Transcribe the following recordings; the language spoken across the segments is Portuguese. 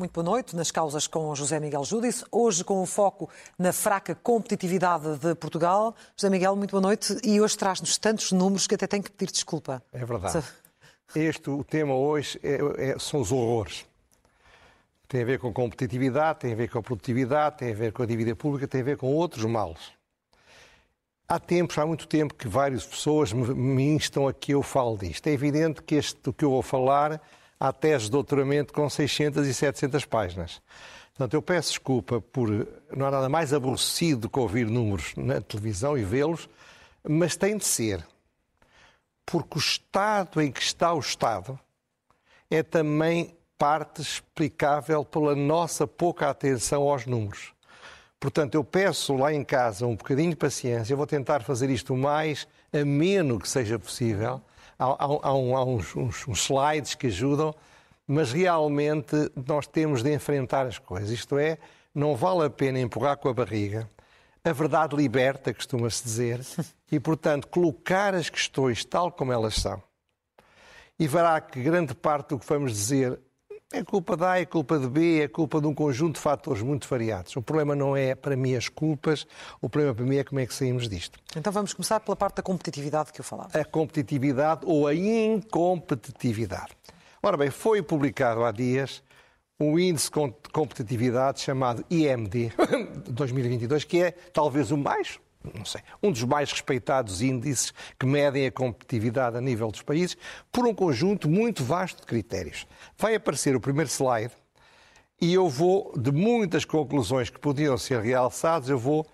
Muito boa noite. Nas causas com José Miguel Júdice. Hoje com o foco na fraca competitividade de Portugal. José Miguel, muito boa noite. E hoje traz-nos tantos números que até tenho que pedir desculpa. É verdade. Este, o tema hoje é, é, são os horrores. Tem a ver com competitividade, tem a ver com a produtividade, tem a ver com a dívida pública, tem a ver com outros males. Há tempos, há muito tempo, que várias pessoas me, instam a que eu fale disto. É evidente que este, o que eu vou falar há tese de doutoramento com 600 e 700 páginas. Portanto, eu peço desculpa por. Não há nada mais aborrecido do que ouvir números na televisão e vê-los, mas tem de ser. Porque o estado em que está o Estado é também parte explicável pela nossa pouca atenção aos números. Portanto, eu peço lá em casa um bocadinho de paciência, eu vou tentar fazer isto o mais ameno que seja possível há, há, há, uns, uns, uns slides que ajudam, mas realmente nós temos de enfrentar as coisas. Isto é, não vale a pena empurrar com a barriga. A verdade liberta, costuma-se dizer, e, portanto, colocar as questões tal como elas são. E verá que grande parte do que vamos dizer é culpa de A, é culpa de B, é culpa de um conjunto de fatores muito variados. O problema não é, para mim, as culpas, o problema para mim é como é que saímos disto. Então vamos começar pela parte da competitividade que eu falava. A competitividade ou a incompetitividade. Ora bem, foi publicado há dias um índice de competitividade chamado IMD 2022, que é talvez o mais não sei, um dos mais respeitados índices que medem a competitividade a nível dos países, por um conjunto muito vasto de critérios. Vai aparecer o primeiro slide e eu vou, de muitas conclusões que podiam ser realçadas, eu vou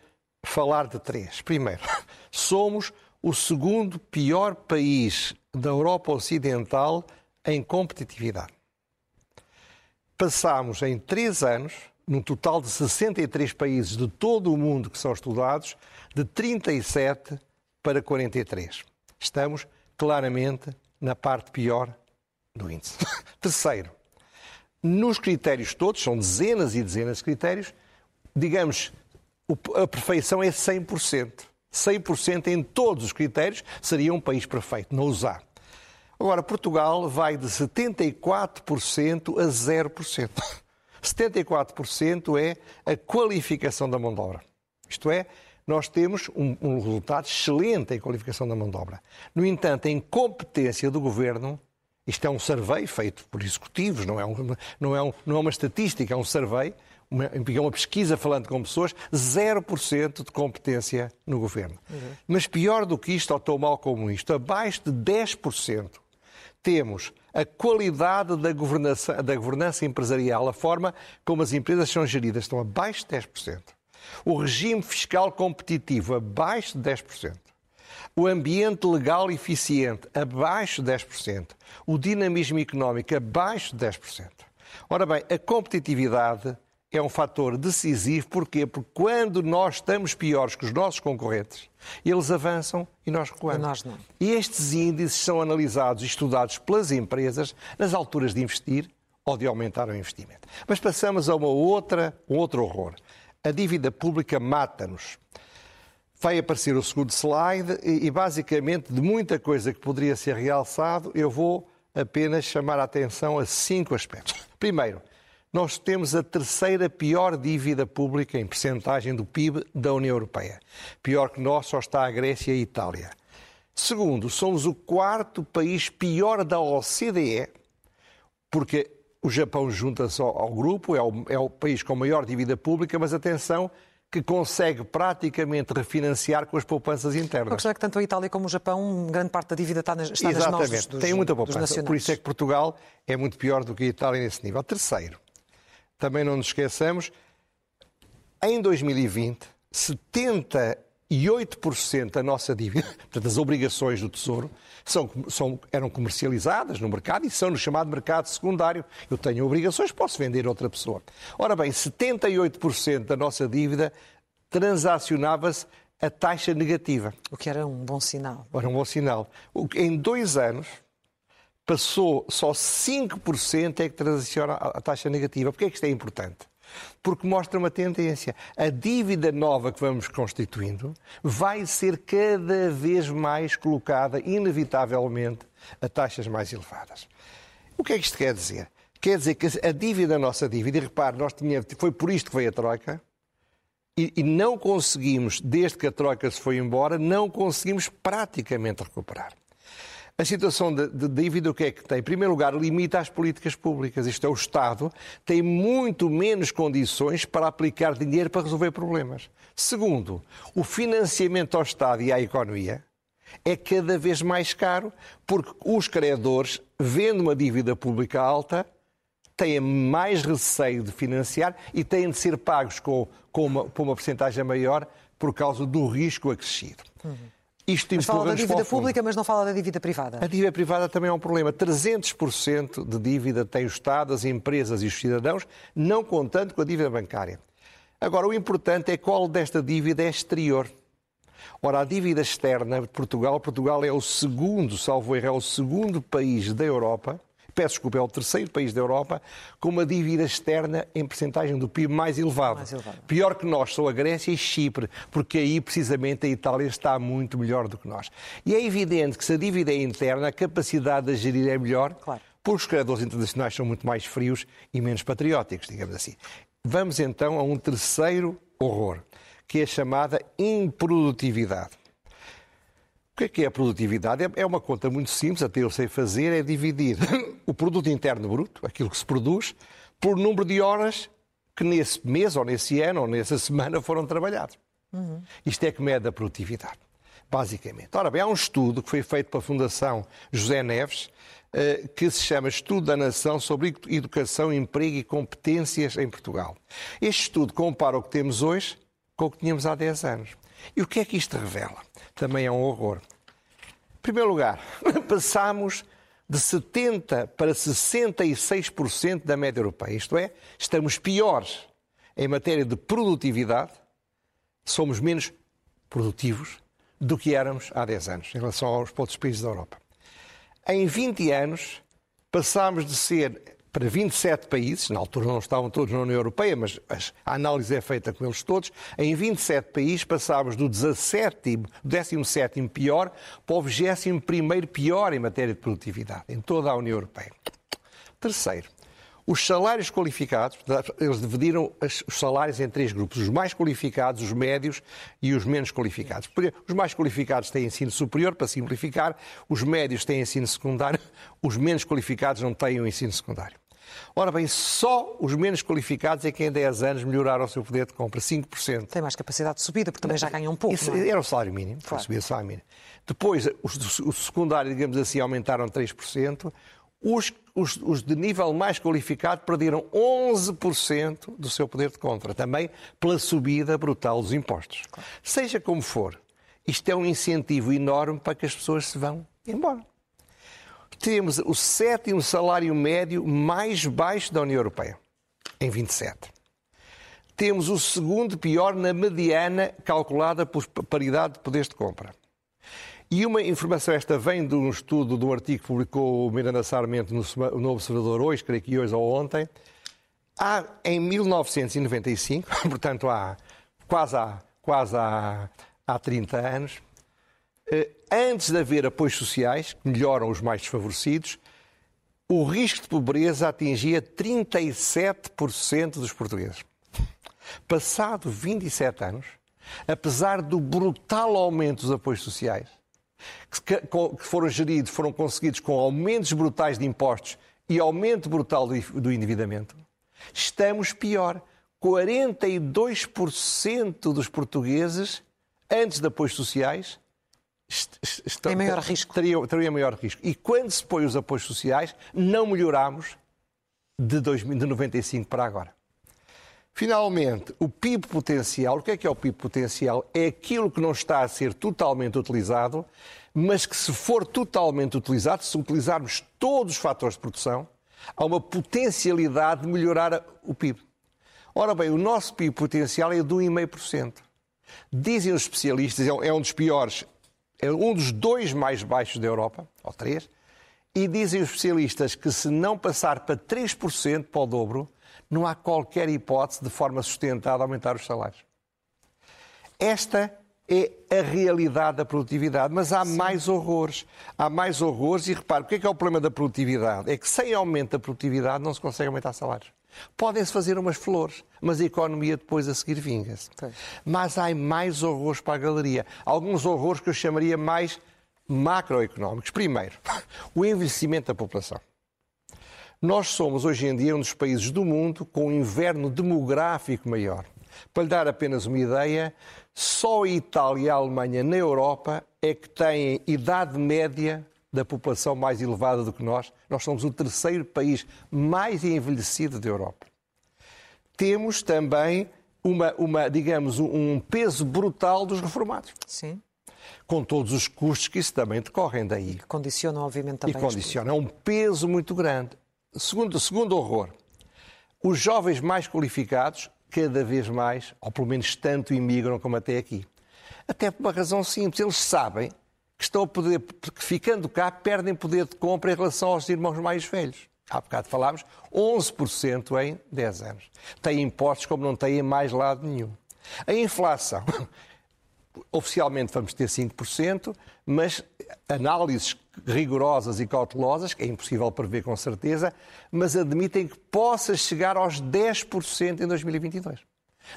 falar de três. Primeiro, somos o segundo pior país da Europa Ocidental em competitividade. Passámos em três anos num total de 63 países de todo o mundo que são estudados, de 37 para 43. Estamos claramente na parte pior do índice. Terceiro, nos critérios todos, são dezenas e dezenas de critérios, digamos, a perfeição é 100%. 100% em todos os critérios seria um país perfeito, não usar. Agora, Portugal vai de 74% a 0%. 74% é a qualificação da mão de obra. Isto é, nós temos um, um, resultado excelente em qualificação da mão de obra. No entanto, em competência do governo, isto é um survey feito por executivos, não é, um, não é, um, não é uma estatística, é um survey, uma, é uma pesquisa falando com pessoas, 0% de competência no governo. Uhum. Mas pior do que isto, ou tão mal como isto, abaixo de 10% temos a qualidade da governança, da governança empresarial, a forma como as empresas são geridas, estão abaixo de 10%. O regime fiscal competitivo, abaixo de 10%. O ambiente legal eficiente, abaixo de 10%. O dinamismo económico, abaixo de 10%. Ora bem, a competitividade é um fator decisivo. Porquê? Porque quando nós estamos piores que os nossos concorrentes, eles avançam e nós recuamos. E, nós não. e estes índices são analisados e estudados pelas empresas nas alturas de investir ou de aumentar o investimento. Mas passamos a uma outra, um outro horror. A dívida pública mata-nos. Vai aparecer o segundo slide e, e, basicamente, de muita coisa que poderia ser realçado, eu vou apenas chamar a atenção a cinco aspectos. Primeiro, nós temos a terceira pior dívida pública em percentagem do PIB da União Europeia. Pior que nós só está a Grécia e a Itália. Segundo, somos o quarto país pior da OCDE, porque o Japão junta-se ao, ao, grupo, é o, é o país com maior dívida pública, mas atenção, que consegue praticamente refinanciar com as poupanças internas. A questão é que tanto a Itália como o Japão, grande parte da dívida está nas, está Exatamente. nas mãos dos, tem muita poupança. Por isso é que Portugal é muito pior do que a Itália nesse nível. Terceiro, também não nos esqueçamos, em 2020, 78% da nossa dívida, portanto, as obrigações do Tesouro, são, são, eram comercializadas no mercado e são no chamado mercado secundário. Eu tenho obrigações, posso vender a outra pessoa. Ora bem, 78% da nossa dívida transacionava-se a taxa negativa. O que era um bom sinal. Era um bom sinal. Em dois anos, passou só 5% é que transiciona a taxa negativa. Porquê é que isto é importante? porque mostra uma tendência. A dívida nova que vamos constituindo vai ser cada vez mais colocada, inevitavelmente, a taxas mais elevadas. O que é que isto quer dizer? Quer dizer que a dívida, a nossa dívida, e repare, nós tínhamos, foi por isto que veio a Troika, e, e não conseguimos, desde que a Troika se foi embora, não conseguimos praticamente recuperar. A situação de, de, dívida o que é que tem? Em primeiro lugar, limita as políticas públicas. Isto é, o Estado tem muito menos condições para aplicar dinheiro para resolver problemas. Segundo, o financiamento ao Estado e à economia é cada vez mais caro, porque os credores, vendo uma dívida pública alta, têm mais receio de financiar e têm de ser pagos com, com uma, uma porcentagem maior por causa do risco acrescido. Uhum. Isto mas fala da dívida pública, mas não fala da dívida privada. A dívida privada também é um problema. 300% de dívida tem o Estado, as empresas e os cidadãos, não contando com a dívida bancária. Agora, o importante é qual desta dívida é exterior. Ora, a dívida externa de Portugal, Portugal é o segundo, salvo erro, é o segundo país da Europa peço desculpa, é o terceiro país da Europa com uma dívida externa em percentagem do PIB mais elevada. Mais. Pior que nós são a Grécia e Chipre, porque aí precisamente a Itália está muito melhor do que nós. E é evidente que se a dívida é interna, a capacidade de gerir é melhor, claro. porque os credores internacionais são muito mais frios e menos patrióticos, digamos assim. Vamos então a um terceiro horror, que é a chamada improdutividade. O que é que é a produtividade? É, é uma conta muito simples, até eu sei fazer, é dividir o produto interno bruto, aquilo que se produz, por número de horas que nesse mês, ou nesse ano, ou nessa semana foram trabalhados. Uhum. Isto é que mede a produtividade, basicamente. Ora bem, há um estudo que foi feito pela Fundação José Neves, eh, que se chama Estudo da Nação sobre Educação, Emprego e Competências em Portugal. Este estudo compara o que temos hoje com o que tínhamos há 10 anos. E o que é que isto revela? Também é um horror. Em primeiro lugar, passamos de 70% para 66% da média europeia. Isto é, estamos piores em matéria de produtividade, somos menos produtivos do que éramos há 10 anos, em relação aos outros países da Europa. Em 20 anos, passámos de ser para 27 países, na altura não estavam todos na União Europeia, mas a análise é feita com eles todos, em 27 países passámos do 17, 17 pior para o 21 pior em matéria de produtividade, em toda a União Europeia. Terceiro, os salários qualificados, eles dividiram os salários em três grupos: os mais qualificados, os médios e os menos qualificados. Os mais qualificados têm ensino superior, para simplificar, os médios têm ensino secundário, os menos qualificados não têm o ensino secundário. Ora bem, só os menos qualificados é que em 10 anos melhoraram o seu poder de compra, 5%. Tem mais capacidade de subida, porque também já ganham um pouco. Isso, é? Era o salário mínimo, claro. subir o salário mínimo. Depois, os, os secundários, digamos assim, aumentaram 3%. Os, os, os, de nível mais qualificado perderam 11% do seu poder de compra, também pela subida brutal dos impostos. Claro. Seja como for, isto é um incentivo enorme para que as pessoas se vão embora temos o sétimo salário médio mais baixo da União Europeia, em 27. Temos o segundo pior na mediana calculada por paridade de poderes de compra. E uma informação esta vem de um estudo do artigo que publicou o Miranda Sarmento no Observador hoje, creio que hoje ou ontem. Há, em 1995, portanto há quase há, quase há, há 30 anos, antes de haver apoios sociais, que melhoram os mais desfavorecidos, o risco de pobreza atingia 37% dos portugueses. Passado 27 anos, apesar do brutal aumento dos apoios sociais, que foram geridos, foram conseguidos com aumentos brutais de impostos e aumento brutal do endividamento, estamos pior. 42% dos portugueses, antes de apoios sociais, tem maior risco. Teria, teria maior risco. E quando se põe os apoios sociais, não melhoramos de, 2000, de 95 para agora. Finalmente, o PIB potencial, o que é que é o PIB potencial? É aquilo que não está a ser totalmente utilizado, mas que se for totalmente utilizado, se utilizarmos todos os fatores de produção, há uma potencialidade de melhorar o PIB. Ora bem, o nosso PIB potencial é de 1,5%. Dizem os especialistas, é um dos piores é um dos dois mais baixos da Europa, ou três, e dizem os especialistas que se não passar para 3% para o dobro, Não há qualquer hipótese de forma sustentada aumentar os salários. Esta é a realidade da produtividade. Mas há Sim. mais horrores. Há mais horrores e repare, o que é, que é o problema da produtividade? É que sem aumento da produtividade não se consegue aumentar salários. Podem-se fazer umas flores, mas a economia depois a seguir vinga-se. Mas há mais horrores para a galeria. Alguns horrores que eu chamaria mais macroeconómicos. Primeiro, o envelhecimento da população. Nós somos hoje em dia um dos países do mundo com um inverno demográfico maior. Para lhe dar apenas uma ideia, só a Itália e a Alemanha na Europa é que têm idade média da população mais elevada do que nós. Nós somos o terceiro país mais envelhecido da Europa. Temos também uma, uma digamos, um peso brutal dos reformados. Sim. Com todos os custos que isso também decorrem daí. Que condicionam, obviamente, também. E condiciona. É um peso muito grande. Segundo, segundo horror, os jovens mais qualificados, cada vez mais, ou pelo menos tanto, imigram como até aqui. Até por uma razão simples. Eles sabem que estão poder, que ficando cá, perdem poder de compra em relação aos irmãos mais velhos. Há bocado falámos, 11% em 10 anos. Tem impostos como não tem em mais lado nenhum. A inflação, oficialmente vamos ter 5%, mas análises rigorosas e cautelosas, que é impossível prever com certeza, mas admitem que possa chegar aos 10% em 2022.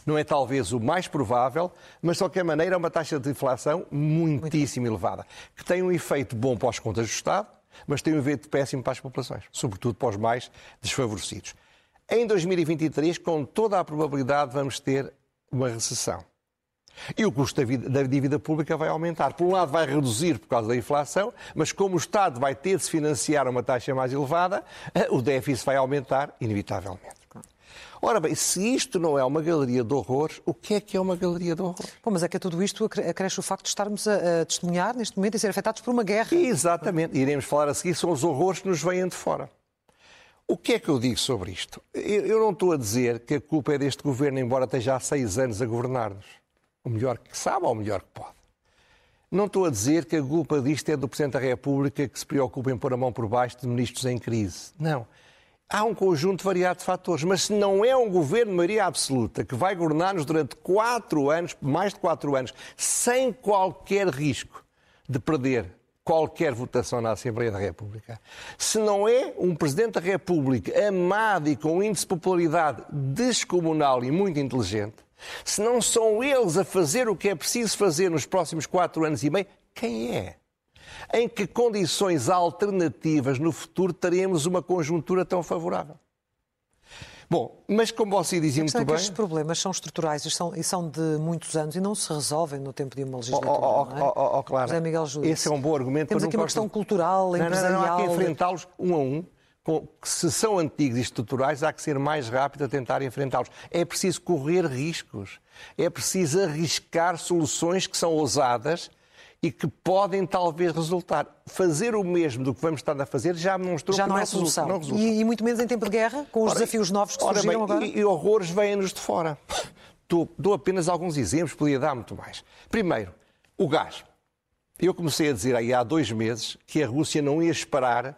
Não é talvez o mais provável, mas de qualquer maneira é uma taxa de inflação muitíssimo elevada, que tem um efeito bom para as contas do Estado, mas tem um efeito péssimo para as populações, sobretudo para os mais desfavorecidos. Em 2023, com toda a probabilidade, vamos ter uma recessão. E o custo da, vida, da, dívida pública vai aumentar. Por um lado, vai reduzir por causa da inflação, mas como o Estado vai ter de se financiar a uma taxa mais elevada, eh, o déficit vai aumentar, inevitavelmente. Ora bem, se isto não é uma galeria de horrores, o que é que é uma galeria de horrores? Bom, mas é que a tudo isto acresce o facto de estarmos a, a testemunhar neste momento e ser afetados por uma guerra. Exatamente. Iremos falar a seguir, são os horrores que nos vêm de fora. O que é que eu digo sobre isto? Eu, eu não estou a dizer que a culpa é deste governo, embora esteja há seis anos a governar-nos. O melhor que sabe ou o melhor que pode. Não estou a dizer que a culpa disto é do Presidente da República que se preocupa em pôr a mão por baixo de ministros em crise. Não há um conjunto variado de fatores, mas se não é um governo de maioria absoluta que vai governar-nos durante quatro anos, mais de quatro anos, sem qualquer risco de perder qualquer votação na Assembleia da República, se não é um Presidente da República amado e com um índice de popularidade descomunal e muito inteligente, se não são eles a fazer o que é preciso fazer nos próximos quatro anos e meio, quem é? Em que condições alternativas no futuro teremos uma conjuntura tão favorável. Bom, mas como você dizia muito é bem... estes problemas são estruturais e são, e são, de muitos anos e não se resolvem no tempo de uma legislatura, oh, oh, é? oh, oh, claro. José Miguel Júdice. Esse é um bom argumento. Temos aqui uma questão cultural, empresarial... Não, não, não, há que enfrentá-los um a um. Se são antigos e estruturais, há que ser mais rápido a tentar enfrentá-los. É preciso correr riscos. É preciso arriscar soluções que são ousadas e que podem talvez resultar. Fazer o mesmo do que vamos estar a fazer já mostrou já que não, não é solução. Não resulta. E, e, muito menos em tempo de guerra, com os ora, desafios novos que surgiram bem, agora. E, e horrores vêm-nos de fora. Dou, dou apenas alguns exemplos, podia dar muito mais. Primeiro, o gás. Eu comecei a dizer aí há dois meses que a Rússia não ia esperar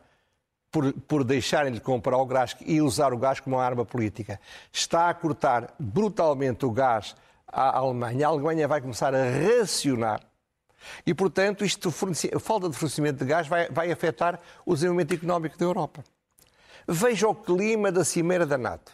por, por deixarem de comprar o gás e usar o gás como uma arma política. Está a cortar brutalmente o gás à Alemanha. A Alemanha vai começar a racionar e, portanto, isto, a falta de fornecimento de gás vai, vai afetar o desenvolvimento económico da Europa. Veja o clima da Cimeira da NATO.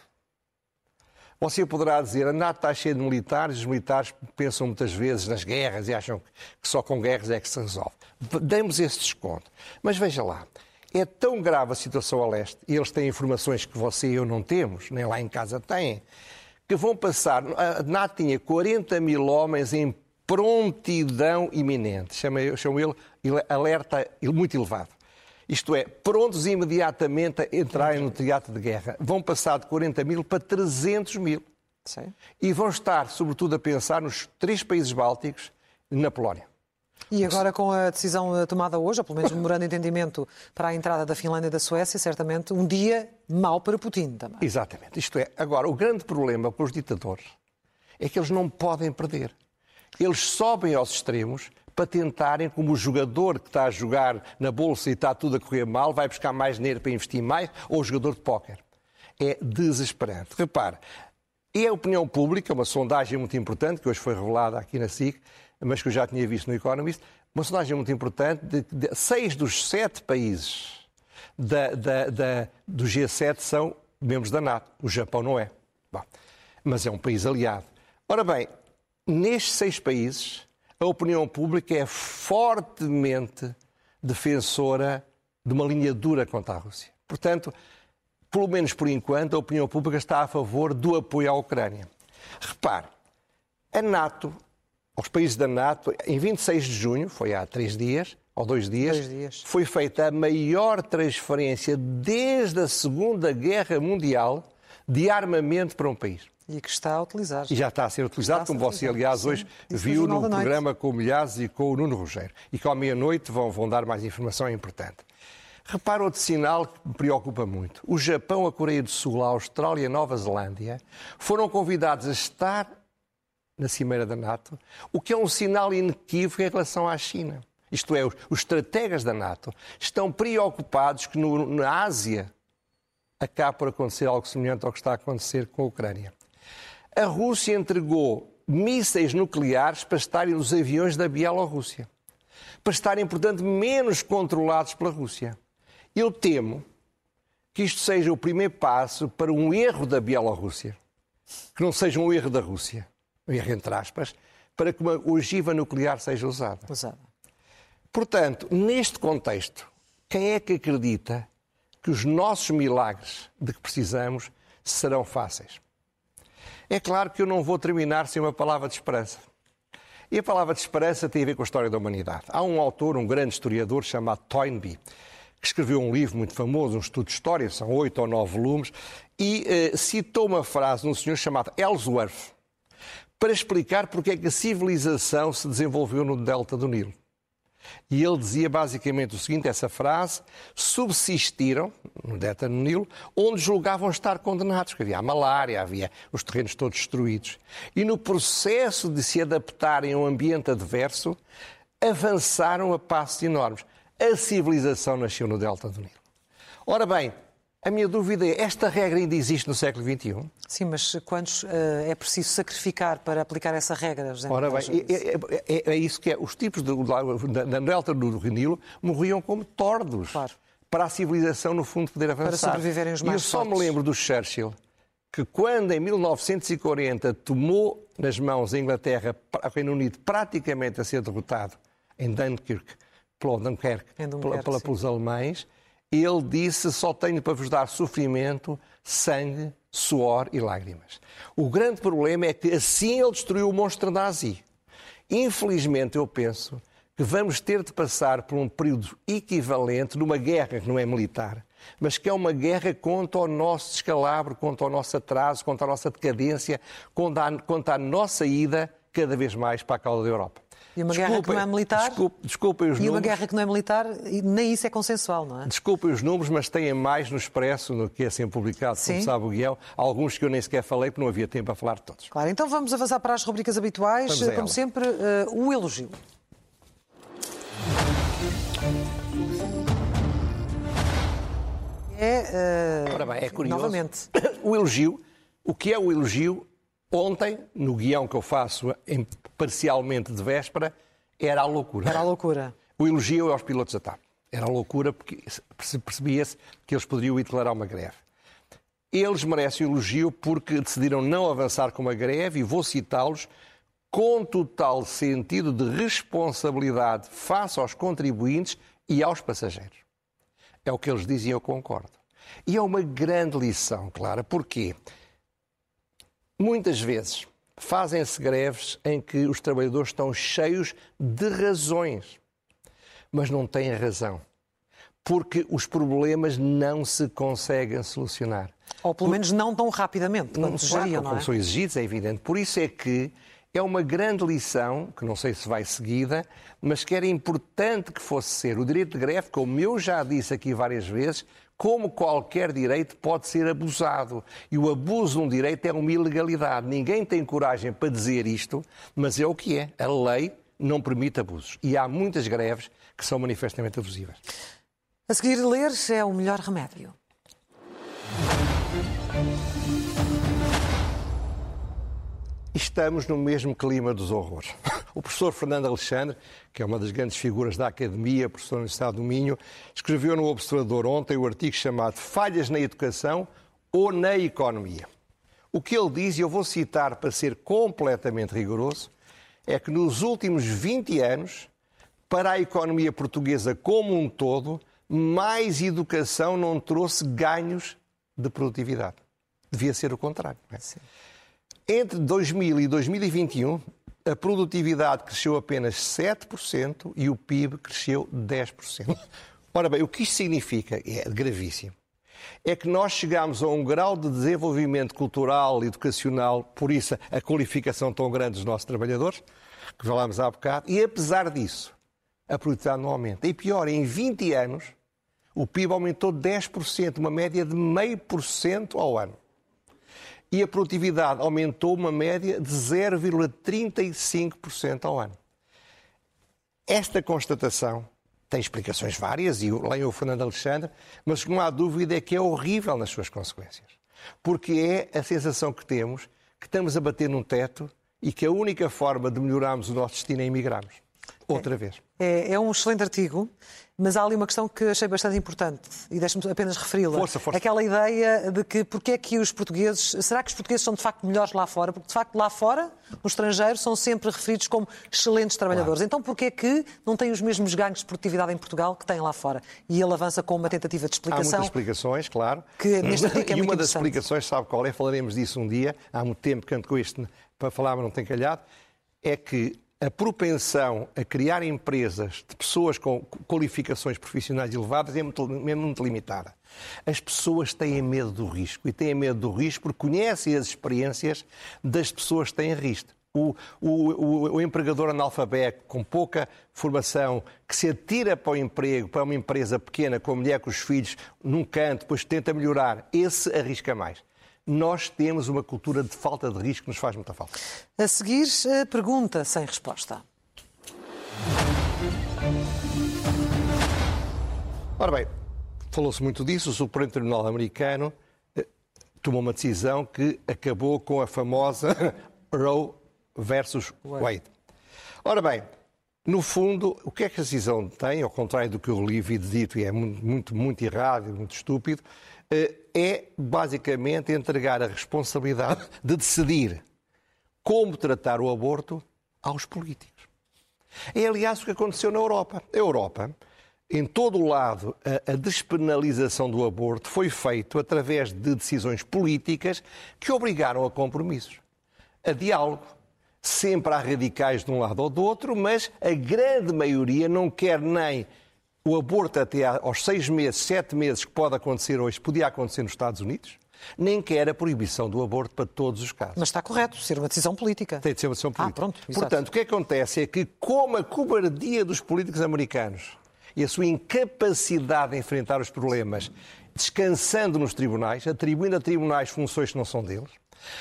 Você poderá dizer, a NATO está cheia de militares, os militares pensam muitas vezes nas guerras e acham que só com guerras é que se resolve. Demos esse desconto. Mas veja lá, é tão grave a situação a leste, e eles têm informações que você e eu não temos, nem lá em casa têm, que vão passar. A NATO tinha 40 mil homens em prontidão iminente. Chama, chama ele alerta muito elevado. Isto é, prontos imediatamente a entrarem no teatro de guerra. Vão passar de 40 mil para 300 mil. Sim. E vão estar, sobretudo, a pensar nos três países bálticos na Polónia. E agora, com a decisão eh, tomada hoje, ou pelo menos memorando de entendimento para a entrada da Finlândia e da Suécia, certamente um dia mau para Putin também. Exatamente. Isto é, agora, o grande problema para os ditadores é que eles não podem perder eles sobem aos extremos para tentarem, como o jogador que está a jogar na bolsa e está tudo a correr mal, vai buscar mais dinheiro para investir mais, ou o jogador de póquer. é desesperante. Repare, e a opinião pública, uma sondagem muito importante, que hoje foi revelada aqui na SIC, mas que eu já tinha visto no Economist, uma sondagem muito importante de, de seis dos sete países da, da, da, do G7 são membros da NATO. O Japão não é. Bom, mas é um país aliado. Ora bem, nestes seis países, a opinião pública é fortemente defensora de uma linha dura contra a Rússia. Portanto, pelo menos por enquanto, a opinião pública está a favor do apoio à Ucrânia. Repare, a NATO, os países da NATO, em 26 de junho, foi há três dias, ou dois dias, dois dias, foi feita a maior transferência desde a Segunda Guerra Mundial de armamento para um país. E que está a utilizar. E já está a ser utilizado, como você, aliás, hoje Sim, viu no programa com o Milhares e com o Nuno Rogério. E que à meia-noite vão, vão dar mais informação, é importante. Repara outro sinal que me preocupa muito. O Japão, a Coreia do Sul, a Austrália e a Nova Zelândia foram convidados a estar na Cimeira da NATO, o que é um sinal inequívoco em relação à China. Isto é, os, estrategas da NATO estão preocupados que no, na Ásia acabe por acontecer algo semelhante ao que está a acontecer com a Ucrânia. A Rússia entregou mísseis nucleares para estarem nos aviões da Bielorrússia, para estarem, portanto, menos controlados pela Rússia. Eu temo que isto seja o primeiro passo para um erro da Bielorrússia, que não seja um erro da Rússia, um erro entre aspas, para que uma ogiva nuclear seja usada. Usada. Portanto, neste contexto, quem é que acredita que os nossos milagres de que precisamos serão fáceis? É claro que eu não vou terminar sem uma palavra de esperança. E a palavra de esperança tem a ver com a história da humanidade. Há um autor, um grande historiador chamado Toynbee, que escreveu um livro muito famoso, um estudo de história, são oito ou nove volumes, e eh, citou uma frase de um senhor chamado Ellsworth para explicar porque é que a civilização se desenvolveu no delta do Nilo. E ele dizia basicamente o seguinte: essa frase, subsistiram no delta do Nilo, onde julgavam estar condenados, que havia a malária, havia os terrenos todos destruídos. E no processo de se adaptarem a um ambiente adverso, avançaram a passos enormes a civilização nasceu no delta do Nilo. Ora bem, a minha dúvida é, esta regra ainda existe no século XXI? Sim, mas quantos uh, é preciso sacrificar para aplicar essa regra, José Ora bem, é, é, é, é, isso que é. Os tipos da, delta do Nilo morriam como tordos. Claro. Para a civilização, no fundo, poder avançar. Para sobreviverem os mais E eu só fortes. me lembro do Churchill, que quando em 1940 tomou nas mãos a Inglaterra, o Reino Unido praticamente a ser derrotado em Dunkirk, pelo Dunkerque, pela, pela, pelos alemães, ele disse: só tenho para vos dar sofrimento, sangue, suor e lágrimas. O grande problema é que assim ele destruiu o monstro nazi. Infelizmente, eu penso que vamos ter de passar por um período equivalente numa guerra que não é militar, mas que é uma guerra contra o nosso descalabro, contra o nosso atraso, contra a nossa decadência, contra a, contra a nossa ida cada vez mais para a causa da Europa. E uma guerra que não é militar. Desculpe, desculpem os e números. uma guerra que não é militar, nem isso é consensual, não é? Desculpem os números, mas têm mais no Expresso, no que é sempre publicado, Sim. como sabe o guião, alguns que eu nem sequer falei, porque não havia tempo a falar de todos. Claro, então vamos avançar para as rubricas habituais. Como sempre, uh, o elogio. É, uh, Ora bem, é curioso. Novamente. O elogio, o que é o elogio? Ontem, no guião que eu faço em, parcialmente de véspera, era a loucura. Era a loucura. O elogio aos pilotos da TAP. Era a loucura porque percebia-se que eles poderiam ir declarar uma greve. Eles merecem o elogio porque decidiram não avançar com uma greve e vou citá-los com total sentido de responsabilidade face aos contribuintes e aos passageiros. É o que eles dizem e eu concordo. E é uma grande lição, Clara. Porquê? Muitas vezes fazem-se greves em que os trabalhadores estão cheios de razões, mas não têm razão, porque os problemas não se conseguem solucionar. Ou pelo menos não tão rapidamente quanto desejariam, não é? Como são exigidos, é evidente. Por isso é que é uma grande lição, que não sei se vai seguida, mas que era importante que fosse ser. O direito de greve, como eu já disse aqui várias vezes, como qualquer direito, pode ser abusado. E o abuso de um direito é uma ilegalidade. Ninguém tem coragem para dizer isto, mas é o que é. A lei não permite abusos. E há muitas greves que são manifestamente abusivas. A seguir, ler é o melhor remédio. Estamos no mesmo clima dos horrores. O professor Fernando Alexandre, que é uma das grandes figuras da academia, professor da Universidade do Minho, escreveu no Observador ontem o artigo chamado Falhas na Educação ou na Economia. O que ele diz, e eu vou citar para ser completamente rigoroso, é que nos últimos 20 anos, para a economia portuguesa como um todo, mais educação não trouxe ganhos de produtividade. Devia ser o contrário. É? Entre 2000 e 2021, a produtividade cresceu apenas 7% e o PIB cresceu 10%. Ora bem, o que isto significa, é gravíssimo, é que nós chegamos a um grau de desenvolvimento cultural, educacional, por isso a qualificação tão grande dos nossos trabalhadores, que falámos há bocado, e apesar disso, a produtividade não aumenta. E pior, em 20 anos, o PIB aumentou 10%, uma média de meio por cento ao ano e a produtividade aumentou uma média de 0,35% ao ano. Esta constatação tem explicações várias, e leio o Fernando Alexandre, mas não há dúvida é que é horrível nas suas consequências. Porque é a sensação que temos que estamos a bater num teto e que a única forma de melhorarmos o nosso destino é emigrarmos. Outra é, vez. É, é um excelente artigo mas há ali uma questão que achei bastante importante e deixe-me apenas referi-la. Força, força. Aquela ideia de que porque é que os portugueses. Será que os portugueses são de facto melhores lá fora? Porque de facto lá fora, no estrangeiro, são sempre referidos como excelentes trabalhadores. Claro. Então porquê é que não têm os mesmos ganhos de produtividade em Portugal que têm lá fora? E ele avança com uma tentativa de explicação. Há muitas explicações, claro. Que neste artigo é E uma das explicações, sabe qual é? Falaremos disso um dia. Há muito tempo que ando com isto para falar, mas não tem calhado. É que a propensão a criar empresas de pessoas com qualificações profissionais elevadas é muito, é muito limitada. As pessoas têm medo do risco e têm medo do risco porque conhecem as experiências das pessoas que têm risco. O, o, o, empregador analfabeto, com pouca formação, que se atira para o emprego, para uma empresa pequena, com a mulher, com os filhos, num canto, depois tenta melhorar, esse arrisca mais nós temos uma cultura de falta de risco que nos faz muita falta. A seguir, a pergunta sem resposta. Ora bem, falou-se muito disso. O Supremo Tribunal Americano eh, tomou uma decisão que acabou com a famosa Roe versus Wade. Ora bem, no fundo, o que é que a decisão tem, ao contrário do que eu li e dito, e é muito, muito, muito errado e muito estúpido, eh, é basicamente entregar a responsabilidade de decidir como tratar o aborto aos políticos. É, aliás, o que aconteceu na Europa. A Europa, em todo o lado, a, despenalização do aborto foi feito através de decisões políticas que obrigaram a compromissos, a diálogo. Sempre há radicais de um lado ou do outro, mas a grande maioria não quer nem o aborto até aos seis meses, sete meses, que pode acontecer hoje, podia acontecer nos Estados Unidos, nem quer a proibição do aborto para todos os casos. Mas está correto, ser uma decisão política. Tem de ser uma decisão política. Ah, pronto, Portanto, o que acontece é que, como a cobardia dos políticos americanos e a sua incapacidade de enfrentar os problemas, descansando nos tribunais, atribuindo a tribunais funções que não são deles,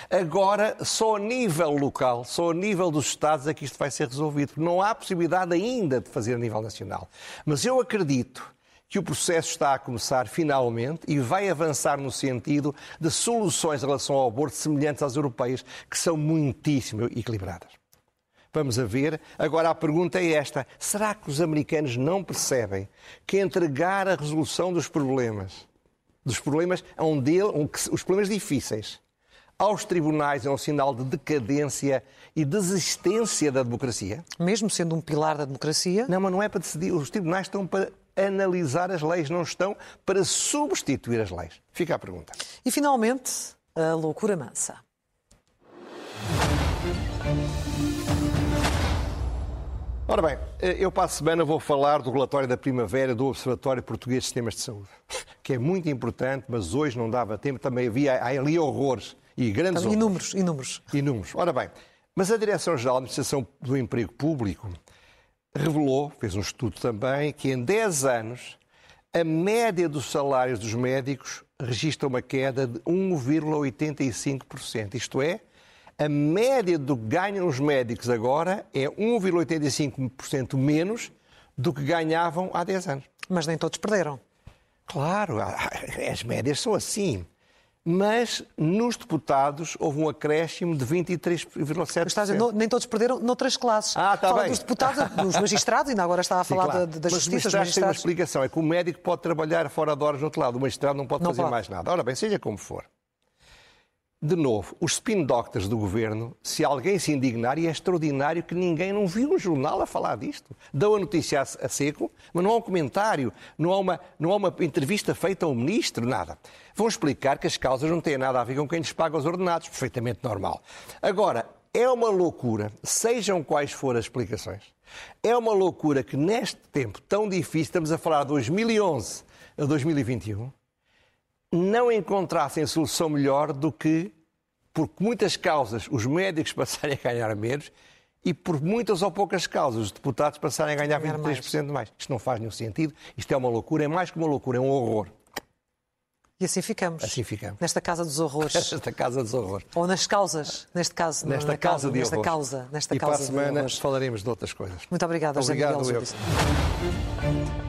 Agora, só a nível local, só a nível dos Estados é que isto vai ser resolvido. Não há possibilidade ainda de fazer a nível nacional. Mas eu acredito que o processo está a começar finalmente e vai avançar no sentido de soluções em relação ao aborto semelhantes às europeias, que são muitíssimo equilibradas. Vamos a ver. Agora a pergunta é esta: será que os americanos não percebem que entregar a resolução dos problemas, dos problemas, um, os problemas difíceis, aos tribunais é um sinal de decadência e desistência da democracia? Mesmo sendo um pilar da democracia? Não, mas não é para decidir. Os tribunais estão para analisar as leis, não estão para substituir as leis. Fica a pergunta. E finalmente, a loucura mansa. Ora bem, eu para a semana vou falar do relatório da primavera do Observatório Português de Sistemas de Saúde, que é muito importante, mas hoje não dava tempo, também havia ali horrores e grandes então, Inúmeros, inúmeros. Inúmeros. Ora bem, mas a Direção-Geral da Administração do Emprego Público revelou, fez um estudo também, que em 10 anos a média dos salários dos médicos registra uma queda de 1,85%. Isto é, a média do que ganham os médicos agora é 1,85% menos do que ganhavam há 10 anos. Mas nem todos perderam. Claro, as médias são assim. Mas nos deputados houve um acréscimo de 23,7%. Está a dizer, não, nem todos perderam noutras classes. Ah, está Fala bem. dos deputados, dos magistrados, ainda agora estava a Sim, falar claro. da, da Mas os dos magistrados têm uma explicação, é que o médico pode trabalhar fora de horas no outro lado, o magistrado não pode Não fazer pode. mais nada. Ora bem, seja como for. De novo, os spin doctors do governo, se alguém se indignar, e é extraordinário que ninguém não viu um jornal a falar disto. Dão a notícia a seco, mas não há um comentário, não há uma, não há uma entrevista feita a um ministro, nada. Vão explicar que as causas não têm nada a ver com quem lhes paga os ordenados, perfeitamente normal. Agora, é uma loucura, sejam quais forem as explicações, é uma loucura que neste tempo tão difícil, estamos a falar de 2011 a 2021, não encontrassem solução melhor do que, por muitas causas, os médicos passarem a ganhar menos e por muitas ou poucas causas, os deputados passarem a ganhar Ganhar 23% mais. Isto não faz nenhum sentido, isto é uma loucura, é mais que uma loucura, é um horror. E assim ficamos. Assim ficamos. Nesta casa dos horrores. Esta casa dos horrores. Ou nas causas, neste caso. Nesta na casa de nesta horrores. causa, nesta e causa para a de semana falaremos de outras coisas. Muito obrigada, José Obrigado, Miguel eu.